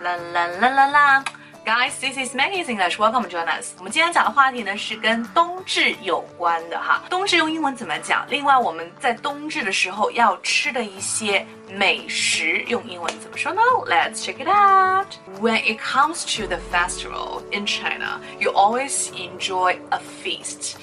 啦啦啦啦啦！Guys, this is Maggie's English. Welcome, join us. 我们今天讲的话题呢是跟冬至有关的哈。冬至用英文怎么讲？另外我们在冬至的时候要吃的一些美食用英文怎么说呢？Let's check it out. When it comes to the festival in China, you always enjoy a feast.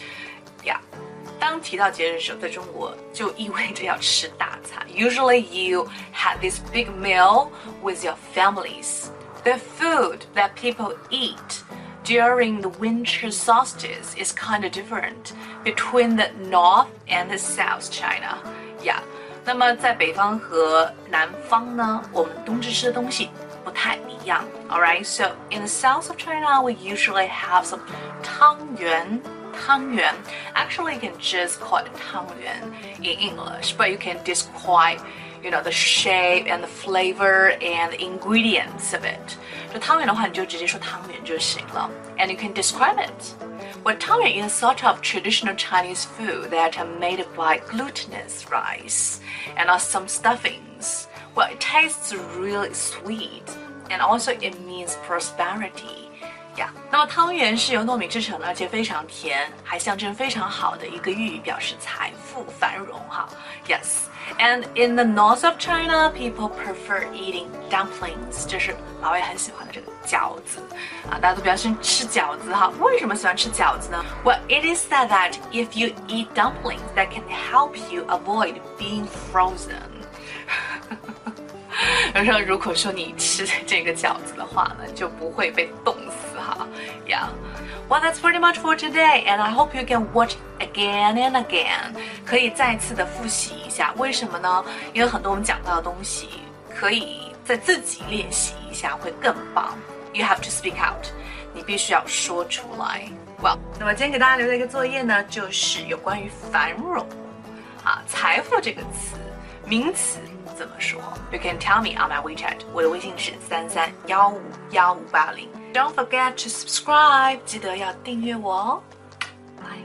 Yeah. 当提到节日的时候，在中国就意味着要吃大餐。Usually you have this big meal with your families. The food that people eat during the winter solstice is kind of different between the north and the south China. Yeah. 那么在北方和南方呢，我们冬至吃的东西不太一样。Alright, so in the south of China, we usually have some 汤圆。 汤圆. Actually, you can just call it 汤圆 in English, but you can describe, you know, the shape and the flavor and the ingredients of it. 这汤圆的话，你就直接说汤圆就行了，and you can describe it. Well, 汤圆 is sort of traditional Chinese food that are made by glutinous rice and are some stuffings. Well, it tastes really sweet, and also it means prosperity. 呀，那么汤圆是由糯米制成的，而且非常甜，还象征非常好的一个寓意，表示财富繁荣哈。Yes, and in the north of China, people prefer eating dumplings，这是老外很喜欢的这个饺子啊，大家都比较喜欢吃饺子哈。为什么喜欢吃饺子呢？Well, it is said that if you eat dumplings, that can help you avoid being frozen. 然后如果说你吃这个饺子的话呢，就不会被冻死哈。 Yeah. Well, that's pretty much for today, and I hope you can watch again and again. 可以再次的复习一下，为什么呢？因为很多我们讲到的东西，可以再自己练习一下会更棒。You have to speak out. 你必须要说出来。Well，那么今天给大家留的一个作业呢，就是有关于繁荣啊，财富这个词， 名词。怎么说？You can tell me on my WeChat，我的微信是三三幺五幺五八零。Don't forget to subscribe，记得要订阅我哦。Bye